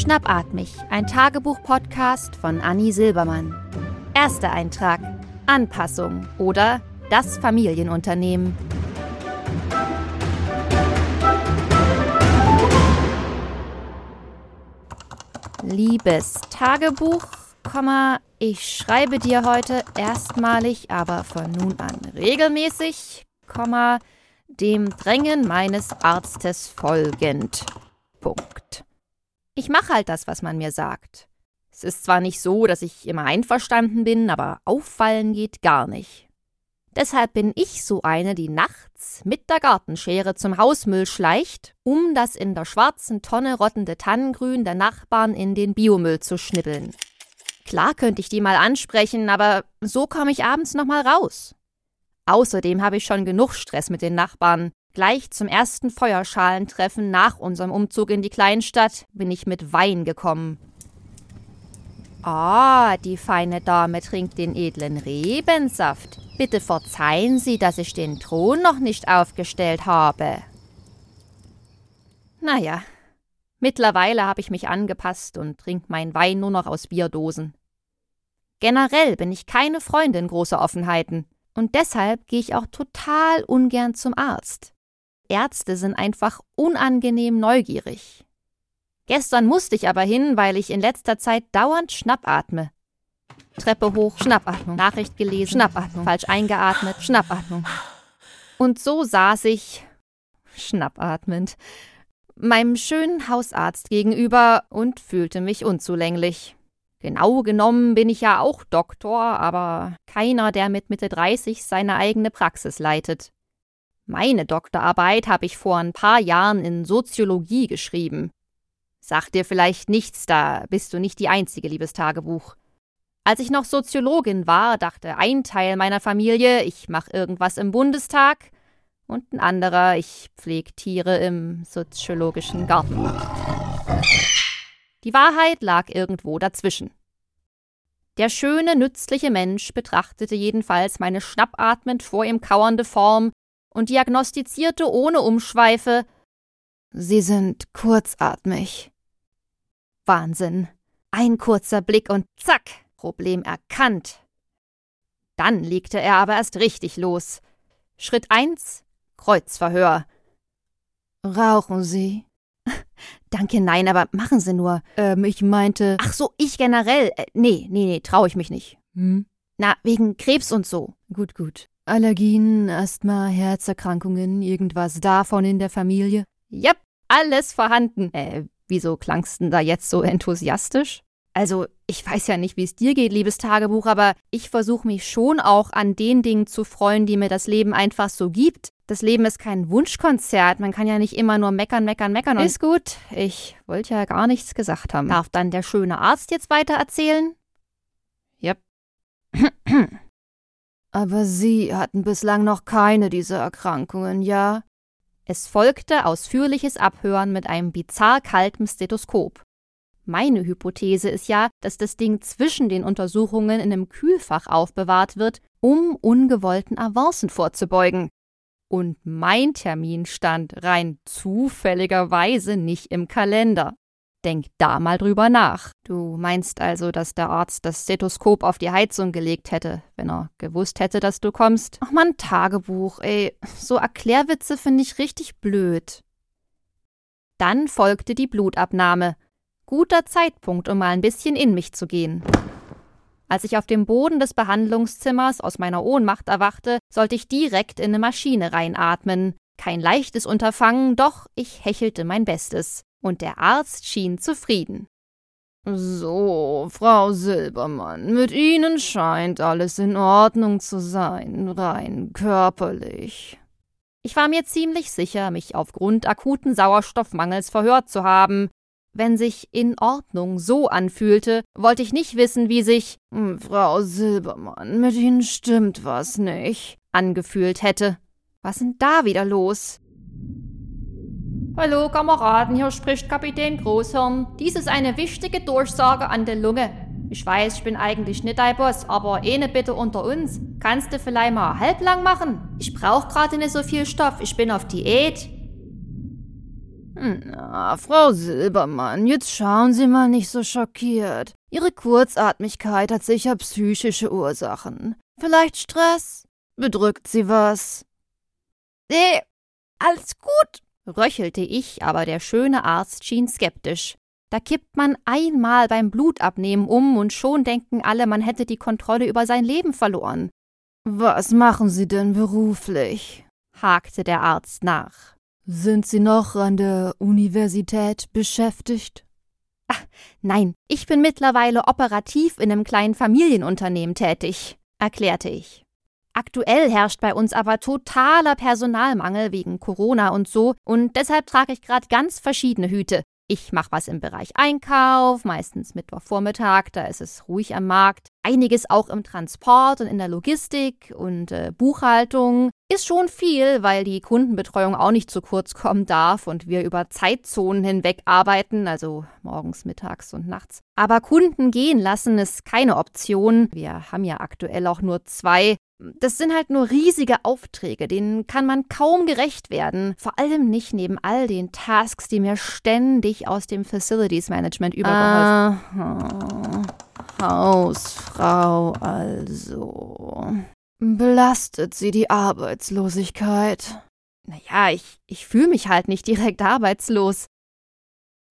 Schnappatmig, ein Tagebuch-Podcast von Anni Silbermann. Erster Eintrag: Anpassung oder das Familienunternehmen. Liebes Tagebuch, ich schreibe dir heute erstmalig, aber von nun an regelmäßig, dem Drängen meines Arztes folgend. Punkt. Ich mache halt das, was man mir sagt. Es ist zwar nicht so, dass ich immer einverstanden bin, aber auffallen geht gar nicht. Deshalb bin ich so eine, die nachts mit der Gartenschere zum Hausmüll schleicht, um das in der schwarzen Tonne rottende Tannengrün der Nachbarn in den Biomüll zu schnibbeln. Klar könnte ich die mal ansprechen, aber so komme ich abends noch mal raus. Außerdem habe ich schon genug Stress mit den Nachbarn. Gleich zum ersten Feuerschalentreffen nach unserem Umzug in die Kleinstadt bin ich mit Wein gekommen. Ah, die feine Dame trinkt den edlen Rebensaft. Bitte verzeihen Sie, dass ich den Thron noch nicht aufgestellt habe. Naja, mittlerweile habe ich mich angepasst und trinke meinen Wein nur noch aus Bierdosen. Generell bin ich keine Freundin großer Offenheiten und deshalb gehe ich auch total ungern zum Arzt. Ärzte sind einfach unangenehm neugierig. Gestern musste ich aber hin, weil ich in letzter Zeit dauernd schnappatme. Treppe hoch, Schnappatmung. Nachricht gelesen, Schnappatmung. Falsch eingeatmet, Schnappatmung. Und so saß ich, schnappatmend, meinem schönen Hausarzt gegenüber und fühlte mich unzulänglich. Genau genommen bin ich ja auch Doktor, aber keiner, der mit Mitte 30 seine eigene Praxis leitet. Meine Doktorarbeit habe ich vor ein paar Jahren in Soziologie geschrieben. Sagt dir vielleicht nichts, da bist du nicht die einzige, liebes Tagebuch. Als ich noch Soziologin war, dachte ein Teil meiner Familie, ich mache irgendwas im Bundestag, und ein anderer, ich pflege Tiere im soziologischen Garten. Die Wahrheit lag irgendwo dazwischen. Der schöne, nützliche Mensch betrachtete jedenfalls meine schnappatmend vor ihm kauernde Form und diagnostizierte ohne Umschweife Sie sind kurzatmig. Wahnsinn. Ein kurzer Blick und zack, Problem erkannt. Dann legte er aber erst richtig los. Schritt eins: Kreuzverhör. Rauchen Sie? Danke, nein, aber machen Sie nur. Ähm, ich meinte. Ach so, ich generell. Äh, nee, nee, nee, traue ich mich nicht. Hm? Na, wegen Krebs und so. Gut, gut. Allergien, Asthma, Herzerkrankungen, irgendwas davon in der Familie? Jep, alles vorhanden. Äh, wieso klangst denn da jetzt so enthusiastisch? Also, ich weiß ja nicht, wie es dir geht, liebes Tagebuch, aber ich versuche mich schon auch an den Dingen zu freuen, die mir das Leben einfach so gibt. Das Leben ist kein Wunschkonzert. Man kann ja nicht immer nur meckern, meckern, meckern. Und ist gut. Ich wollte ja gar nichts gesagt haben. Darf dann der schöne Arzt jetzt weiter erzählen? Yep. Aber Sie hatten bislang noch keine dieser Erkrankungen, ja? Es folgte ausführliches Abhören mit einem bizarr kaltem Stethoskop. Meine Hypothese ist ja, dass das Ding zwischen den Untersuchungen in einem Kühlfach aufbewahrt wird, um ungewollten Avancen vorzubeugen. Und mein Termin stand rein zufälligerweise nicht im Kalender. Denk da mal drüber nach. Du meinst also, dass der Arzt das Stethoskop auf die Heizung gelegt hätte, wenn er gewusst hätte, dass du kommst? Ach man, Tagebuch, ey. So Erklärwitze finde ich richtig blöd. Dann folgte die Blutabnahme. Guter Zeitpunkt, um mal ein bisschen in mich zu gehen. Als ich auf dem Boden des Behandlungszimmers aus meiner Ohnmacht erwachte, sollte ich direkt in eine Maschine reinatmen. Kein leichtes Unterfangen, doch ich hechelte mein Bestes. Und der Arzt schien zufrieden. So, Frau Silbermann, mit Ihnen scheint alles in Ordnung zu sein, rein körperlich. Ich war mir ziemlich sicher, mich aufgrund akuten Sauerstoffmangels verhört zu haben, wenn sich in Ordnung so anfühlte, wollte ich nicht wissen, wie sich hm, Frau Silbermann, mit Ihnen stimmt was nicht, angefühlt hätte. Was denn da wieder los? Hallo Kameraden, hier spricht Kapitän Großhirn. Dies ist eine wichtige Durchsage an der Lunge. Ich weiß, ich bin eigentlich nicht dein Boss, aber eine Bitte unter uns. Kannst du vielleicht mal halblang machen? Ich brauch gerade nicht so viel Stoff, ich bin auf Diät. Na, Frau Silbermann, jetzt schauen Sie mal nicht so schockiert. Ihre Kurzatmigkeit hat sicher psychische Ursachen. Vielleicht Stress? Bedrückt Sie was? Nee, alles gut, röchelte ich, aber der schöne Arzt schien skeptisch. Da kippt man einmal beim Blutabnehmen um und schon denken alle, man hätte die Kontrolle über sein Leben verloren. Was machen Sie denn beruflich? hakte der Arzt nach. Sind Sie noch an der Universität beschäftigt? Ach, nein, ich bin mittlerweile operativ in einem kleinen Familienunternehmen tätig, erklärte ich. Aktuell herrscht bei uns aber totaler Personalmangel wegen Corona und so, und deshalb trage ich gerade ganz verschiedene Hüte. Ich mache was im Bereich Einkauf, meistens Mittwochvormittag, da ist es ruhig am Markt. Einiges auch im Transport und in der Logistik und äh, Buchhaltung. Ist schon viel, weil die Kundenbetreuung auch nicht zu kurz kommen darf und wir über Zeitzonen hinweg arbeiten, also morgens, mittags und nachts. Aber Kunden gehen lassen ist keine Option. Wir haben ja aktuell auch nur zwei das sind halt nur riesige Aufträge, denen kann man kaum gerecht werden. Vor allem nicht neben all den Tasks, die mir ständig aus dem Facilities Management übergeholfen Aha. Hausfrau also. Belastet sie die Arbeitslosigkeit? Naja, ich, ich fühle mich halt nicht direkt arbeitslos.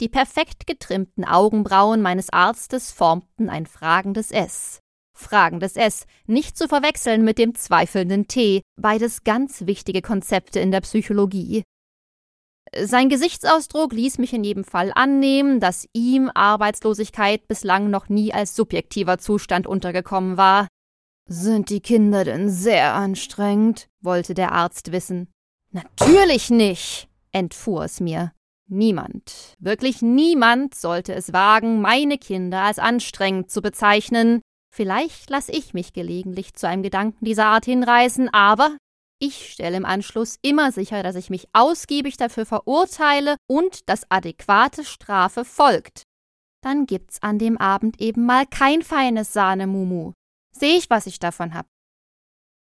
Die perfekt getrimmten Augenbrauen meines Arztes formten ein fragendes S. Fragendes S, nicht zu verwechseln mit dem zweifelnden T, beides ganz wichtige Konzepte in der Psychologie. Sein Gesichtsausdruck ließ mich in jedem Fall annehmen, dass ihm Arbeitslosigkeit bislang noch nie als subjektiver Zustand untergekommen war. Sind die Kinder denn sehr anstrengend? wollte der Arzt wissen. Natürlich nicht, entfuhr es mir. Niemand, wirklich niemand sollte es wagen, meine Kinder als anstrengend zu bezeichnen, Vielleicht lasse ich mich gelegentlich zu einem Gedanken dieser Art hinreißen, aber ich stelle im Anschluss immer sicher, dass ich mich ausgiebig dafür verurteile und dass adäquate Strafe folgt. Dann gibt's an dem Abend eben mal kein feines Sahnemumu. Sehe ich, was ich davon hab.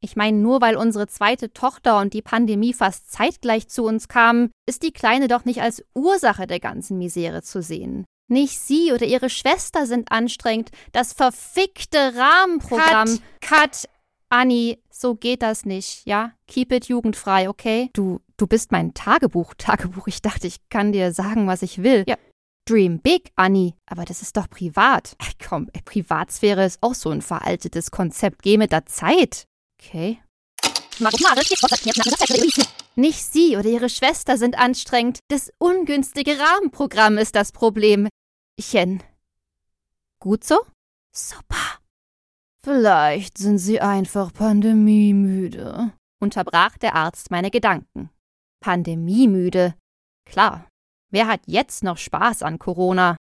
Ich meine, nur weil unsere zweite Tochter und die Pandemie fast zeitgleich zu uns kamen, ist die Kleine doch nicht als Ursache der ganzen Misere zu sehen. Nicht sie oder ihre Schwester sind anstrengend. Das verfickte Rahmenprogramm. Cut, cut. Anni, so geht das nicht, ja? Keep it jugendfrei, okay? Du, du bist mein Tagebuch, Tagebuch. Ich dachte, ich kann dir sagen, was ich will. Ja. Dream big, Anni. Aber das ist doch privat. Ach, komm, Privatsphäre ist auch so ein veraltetes Konzept. Geh mit der Zeit. Okay. Nicht sie oder ihre Schwester sind anstrengend. Das ungünstige Rahmenprogramm ist das Problem. Chen. Gut so? Super. Vielleicht sind Sie einfach pandemiemüde, unterbrach der Arzt meine Gedanken. Pandemiemüde? Klar. Wer hat jetzt noch Spaß an Corona?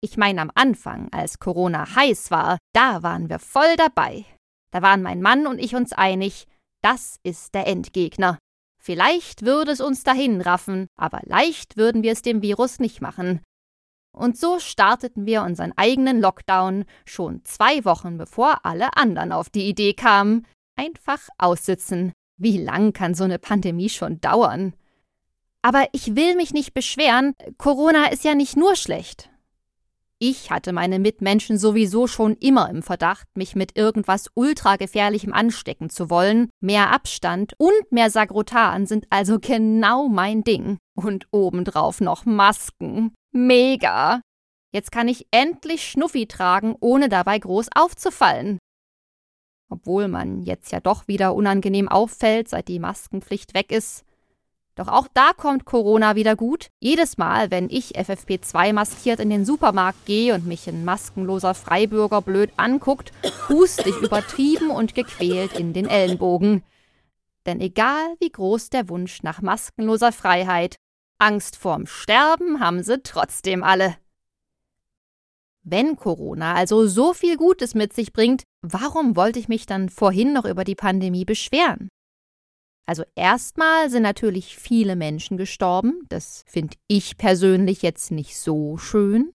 Ich meine, am Anfang, als Corona heiß war, da waren wir voll dabei. Da waren mein Mann und ich uns einig, das ist der Endgegner. Vielleicht würde es uns dahin raffen, aber leicht würden wir es dem Virus nicht machen. Und so starteten wir unseren eigenen Lockdown schon zwei Wochen bevor alle anderen auf die Idee kamen. Einfach aussitzen. Wie lang kann so eine Pandemie schon dauern? Aber ich will mich nicht beschweren, Corona ist ja nicht nur schlecht. Ich hatte meine Mitmenschen sowieso schon immer im Verdacht, mich mit irgendwas ultragefährlichem anstecken zu wollen. Mehr Abstand und mehr Sagrotan sind also genau mein Ding. Und obendrauf noch Masken. Mega! Jetzt kann ich endlich Schnuffi tragen, ohne dabei groß aufzufallen. Obwohl man jetzt ja doch wieder unangenehm auffällt, seit die Maskenpflicht weg ist. Doch auch da kommt Corona wieder gut. Jedes Mal, wenn ich FFP2 maskiert in den Supermarkt gehe und mich ein maskenloser Freibürger blöd anguckt, huste ich übertrieben und gequält in den Ellenbogen. Denn egal wie groß der Wunsch nach maskenloser Freiheit, Angst vorm Sterben haben sie trotzdem alle. Wenn Corona also so viel Gutes mit sich bringt, warum wollte ich mich dann vorhin noch über die Pandemie beschweren? Also erstmal sind natürlich viele Menschen gestorben, das finde ich persönlich jetzt nicht so schön.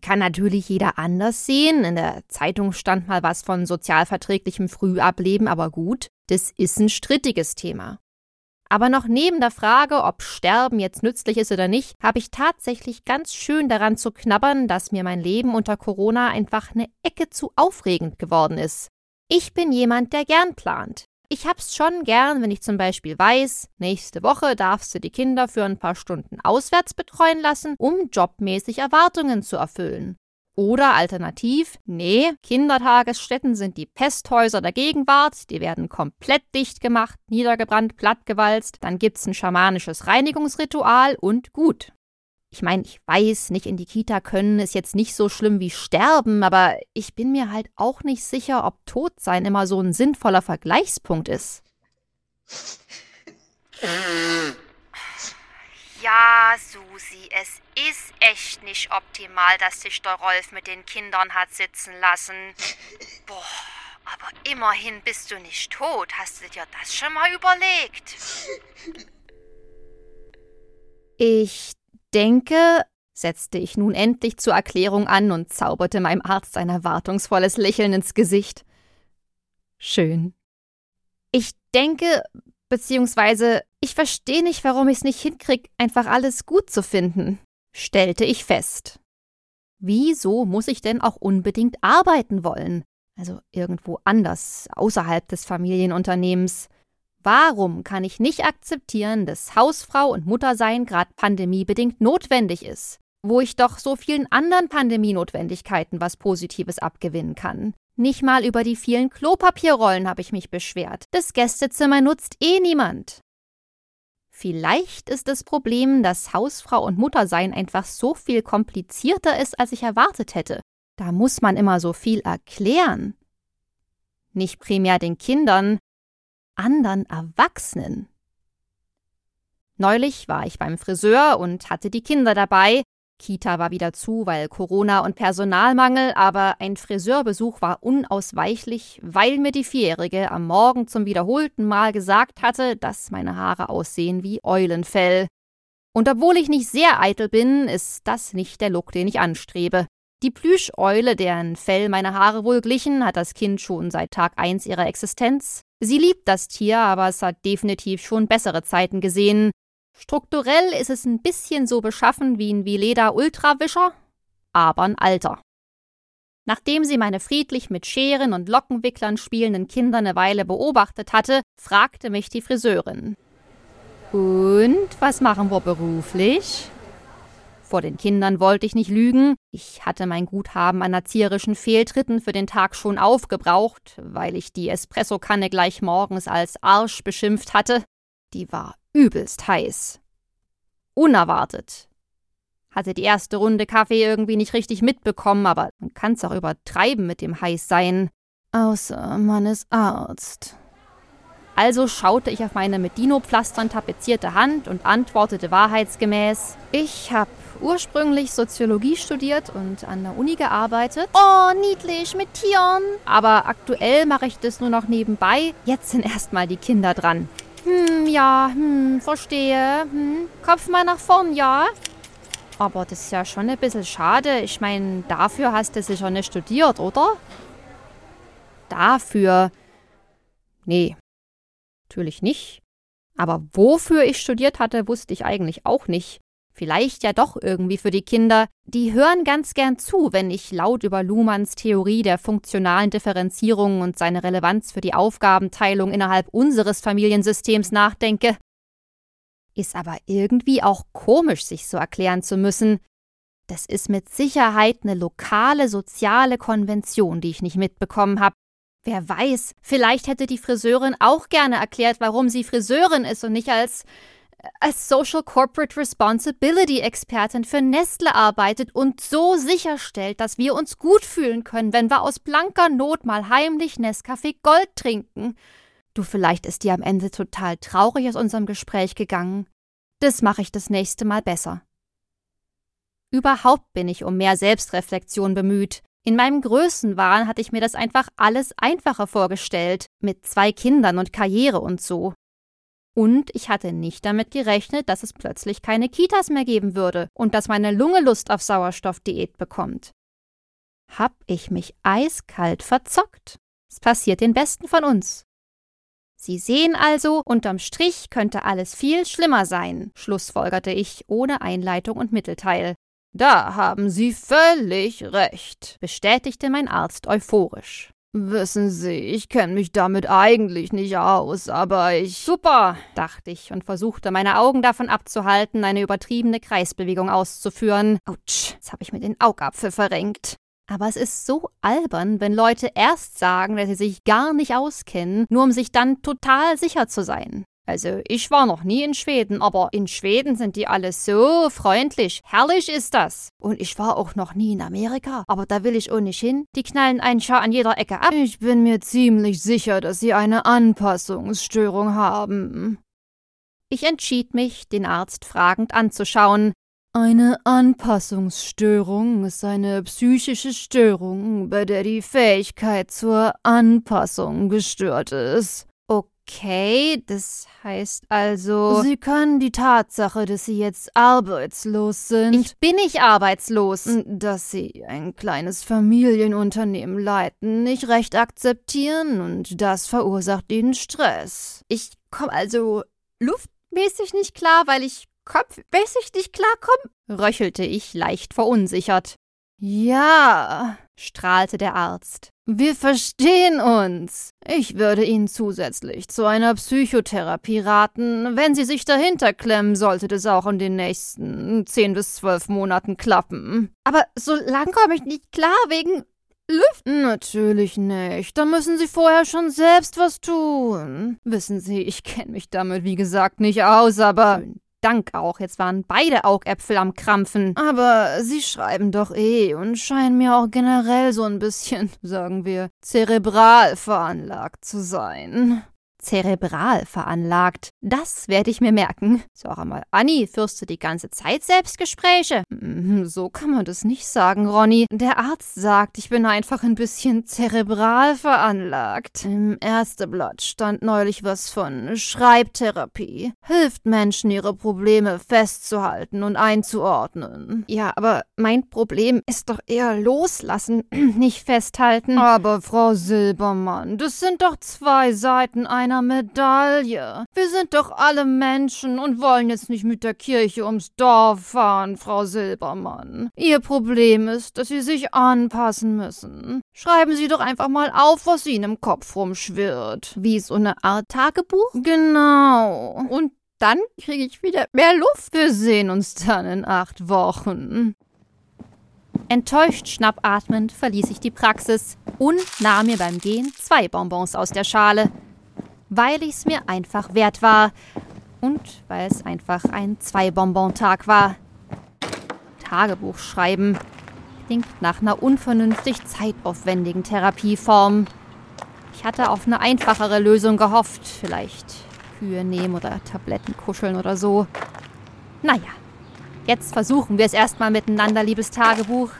Kann natürlich jeder anders sehen. In der Zeitung stand mal was von sozialverträglichem Frühableben, aber gut, das ist ein strittiges Thema. Aber noch neben der Frage, ob Sterben jetzt nützlich ist oder nicht, habe ich tatsächlich ganz schön daran zu knabbern, dass mir mein Leben unter Corona einfach eine Ecke zu aufregend geworden ist. Ich bin jemand, der gern plant. Ich hab's schon gern, wenn ich zum Beispiel weiß, nächste Woche darfst du die Kinder für ein paar Stunden auswärts betreuen lassen, um jobmäßig Erwartungen zu erfüllen. Oder alternativ, nee, Kindertagesstätten sind die Pesthäuser der Gegenwart, die werden komplett dicht gemacht, niedergebrannt, plattgewalzt, dann gibt's ein schamanisches Reinigungsritual und gut. Ich meine, ich weiß, nicht in die Kita können ist jetzt nicht so schlimm wie sterben, aber ich bin mir halt auch nicht sicher, ob Todsein immer so ein sinnvoller Vergleichspunkt ist. Ja, Susi, es ist echt nicht optimal, dass sich der Rolf mit den Kindern hat sitzen lassen. Boah, aber immerhin bist du nicht tot. Hast du dir das schon mal überlegt? Ich denke, setzte ich nun endlich zur Erklärung an und zauberte meinem Arzt ein erwartungsvolles Lächeln ins Gesicht. Schön. Ich denke, beziehungsweise ich verstehe nicht, warum ich es nicht hinkrieg, einfach alles gut zu finden, stellte ich fest. Wieso muss ich denn auch unbedingt arbeiten wollen? Also irgendwo anders, außerhalb des Familienunternehmens. Warum kann ich nicht akzeptieren, dass Hausfrau und Muttersein gerade pandemiebedingt notwendig ist, wo ich doch so vielen anderen Pandemienotwendigkeiten was Positives abgewinnen kann? Nicht mal über die vielen Klopapierrollen habe ich mich beschwert. Das Gästezimmer nutzt eh niemand. Vielleicht ist das Problem, dass Hausfrau und Muttersein einfach so viel komplizierter ist, als ich erwartet hätte. Da muss man immer so viel erklären. Nicht primär den Kindern, anderen Erwachsenen. Neulich war ich beim Friseur und hatte die Kinder dabei. Kita war wieder zu, weil Corona und Personalmangel, aber ein Friseurbesuch war unausweichlich, weil mir die Vierjährige am Morgen zum wiederholten Mal gesagt hatte, dass meine Haare aussehen wie Eulenfell. Und obwohl ich nicht sehr eitel bin, ist das nicht der Look, den ich anstrebe. Die Plüscheule, deren Fell meine Haare wohl glichen, hat das Kind schon seit Tag eins ihrer Existenz. Sie liebt das Tier, aber es hat definitiv schon bessere Zeiten gesehen. Strukturell ist es ein bisschen so beschaffen wie ein Vileda Ultrawischer, aber ein alter. Nachdem sie meine friedlich mit Scheren und Lockenwicklern spielenden Kinder eine Weile beobachtet hatte, fragte mich die Friseurin. Und was machen wir beruflich? Vor den Kindern wollte ich nicht lügen. Ich hatte mein Guthaben an erzieherischen Fehltritten für den Tag schon aufgebraucht, weil ich die Espressokanne gleich morgens als Arsch beschimpft hatte. Die war übelst heiß. Unerwartet. Hatte die erste Runde Kaffee irgendwie nicht richtig mitbekommen, aber man kann's auch übertreiben mit dem Heißsein. Außer man ist Arzt. Also schaute ich auf meine mit Dino-Pflastern tapezierte Hand und antwortete wahrheitsgemäß: Ich hab ursprünglich Soziologie studiert und an der Uni gearbeitet. Oh, niedlich, mit Tieren. Aber aktuell mache ich das nur noch nebenbei. Jetzt sind erstmal die Kinder dran. Hm, ja, hm, verstehe. Hm, Kopf mal nach vorn, ja. Aber das ist ja schon ein bisschen schade. Ich meine, dafür hast du sicher nicht studiert, oder? Dafür. Nee, natürlich nicht. Aber wofür ich studiert hatte, wusste ich eigentlich auch nicht. Vielleicht ja doch irgendwie für die Kinder. Die hören ganz gern zu, wenn ich laut über Luhmanns Theorie der funktionalen Differenzierung und seine Relevanz für die Aufgabenteilung innerhalb unseres Familiensystems nachdenke. Ist aber irgendwie auch komisch, sich so erklären zu müssen. Das ist mit Sicherheit eine lokale soziale Konvention, die ich nicht mitbekommen habe. Wer weiß, vielleicht hätte die Friseurin auch gerne erklärt, warum sie Friseurin ist und nicht als als Social Corporate Responsibility Expertin für Nestle arbeitet und so sicherstellt, dass wir uns gut fühlen können, wenn wir aus blanker Not mal heimlich Nescafé Gold trinken. Du, vielleicht ist dir am Ende total traurig aus unserem Gespräch gegangen. Das mache ich das nächste Mal besser. Überhaupt bin ich um mehr Selbstreflexion bemüht. In meinem Größenwahn hatte ich mir das einfach alles einfacher vorgestellt, mit zwei Kindern und Karriere und so. Und ich hatte nicht damit gerechnet, dass es plötzlich keine Kitas mehr geben würde und dass meine Lunge Lust auf Sauerstoffdiät bekommt. Hab ich mich eiskalt verzockt. Es passiert den Besten von uns. Sie sehen also, unterm Strich könnte alles viel schlimmer sein, schlussfolgerte ich ohne Einleitung und Mittelteil. Da haben Sie völlig recht, bestätigte mein Arzt euphorisch. Wissen Sie, ich kenne mich damit eigentlich nicht aus, aber ich. Super, dachte ich und versuchte, meine Augen davon abzuhalten, eine übertriebene Kreisbewegung auszuführen. Autsch, jetzt habe ich mir den Augapfel verrenkt. Aber es ist so albern, wenn Leute erst sagen, dass sie sich gar nicht auskennen, nur um sich dann total sicher zu sein. Also, ich war noch nie in Schweden, aber in Schweden sind die alle so freundlich. Herrlich ist das. Und ich war auch noch nie in Amerika, aber da will ich auch nicht hin. Die knallen einen Schar an jeder Ecke ab. Ich bin mir ziemlich sicher, dass sie eine Anpassungsstörung haben. Ich entschied mich, den Arzt fragend anzuschauen. Eine Anpassungsstörung ist eine psychische Störung, bei der die Fähigkeit zur Anpassung gestört ist. Okay, das heißt also. Sie können die Tatsache, dass Sie jetzt arbeitslos sind. Ich bin nicht arbeitslos. Dass Sie ein kleines Familienunternehmen leiten, nicht recht akzeptieren und das verursacht Ihnen Stress. Ich komme also luftmäßig nicht klar, weil ich kopfmäßig nicht klarkomme, röchelte ich leicht verunsichert. Ja, strahlte der Arzt. Wir verstehen uns. Ich würde Ihnen zusätzlich zu einer Psychotherapie raten. Wenn Sie sich dahinter klemmen, sollte das auch in den nächsten zehn bis zwölf Monaten klappen. Aber so lang komme ich nicht klar wegen Lüften? Natürlich nicht. Da müssen Sie vorher schon selbst was tun. Wissen Sie, ich kenne mich damit, wie gesagt, nicht aus, aber Dank auch. Jetzt waren beide Augäpfel am Krampfen. Aber Sie schreiben doch eh und scheinen mir auch generell so ein bisschen, sagen wir, zerebral veranlagt zu sein zerebral veranlagt. Das werde ich mir merken. Sag einmal, Anni, führst du die ganze Zeit Selbstgespräche? Mhm, so kann man das nicht sagen, Ronny. Der Arzt sagt, ich bin einfach ein bisschen zerebral veranlagt. Im Ärzteblatt stand neulich was von Schreibtherapie. Hilft Menschen, ihre Probleme festzuhalten und einzuordnen. Ja, aber mein Problem ist doch eher loslassen, nicht festhalten. Aber Frau Silbermann, das sind doch zwei Seiten einer einer Medaille. Wir sind doch alle Menschen und wollen jetzt nicht mit der Kirche ums Dorf fahren, Frau Silbermann. Ihr Problem ist, dass Sie sich anpassen müssen. Schreiben Sie doch einfach mal auf, was Ihnen im Kopf rumschwirrt. Wie so eine Art Tagebuch? Genau. Und dann kriege ich wieder mehr Luft. Wir sehen uns dann in acht Wochen. Enttäuscht schnappatmend verließ ich die Praxis und nahm mir beim Gehen zwei Bonbons aus der Schale weil ich es mir einfach wert war und weil es einfach ein Zwei-Bonbon-Tag war. Tagebuch schreiben klingt nach einer unvernünftig zeitaufwendigen Therapieform. Ich hatte auf eine einfachere Lösung gehofft, vielleicht Kühe nehmen oder Tabletten kuscheln oder so. Naja, jetzt versuchen wir es erstmal miteinander, liebes Tagebuch.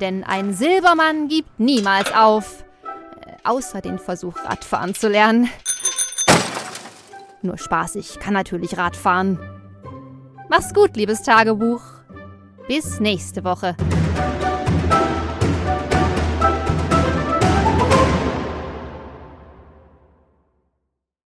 Denn ein Silbermann gibt niemals auf. Äh, außer den Versuch, Radfahren zu lernen. Nur Spaß, ich kann natürlich Rad fahren. Mach's gut, liebes Tagebuch. Bis nächste Woche.